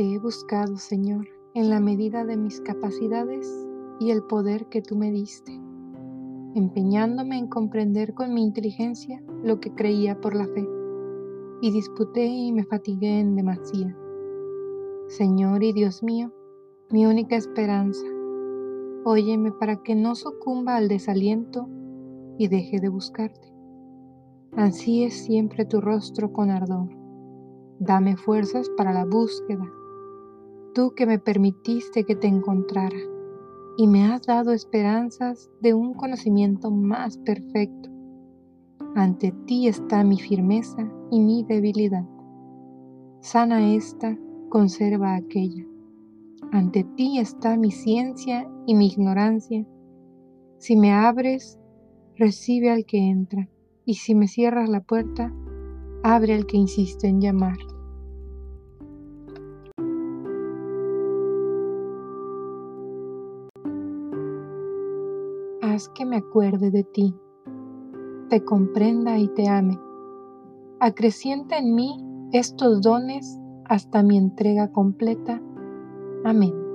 Te he buscado, Señor, en la medida de mis capacidades y el poder que tú me diste, empeñándome en comprender con mi inteligencia lo que creía por la fe, y disputé y me fatigué en demasía. Señor y Dios mío, mi única esperanza, óyeme para que no sucumba al desaliento y deje de buscarte. Ansíes siempre tu rostro con ardor. Dame fuerzas para la búsqueda. Tú que me permitiste que te encontrara y me has dado esperanzas de un conocimiento más perfecto. Ante ti está mi firmeza y mi debilidad. Sana esta, conserva aquella. Ante ti está mi ciencia y mi ignorancia. Si me abres, recibe al que entra, y si me cierras la puerta, abre al que insiste en llamar. Que me acuerde de ti, te comprenda y te ame. Acrecienta en mí estos dones hasta mi entrega completa. Amén.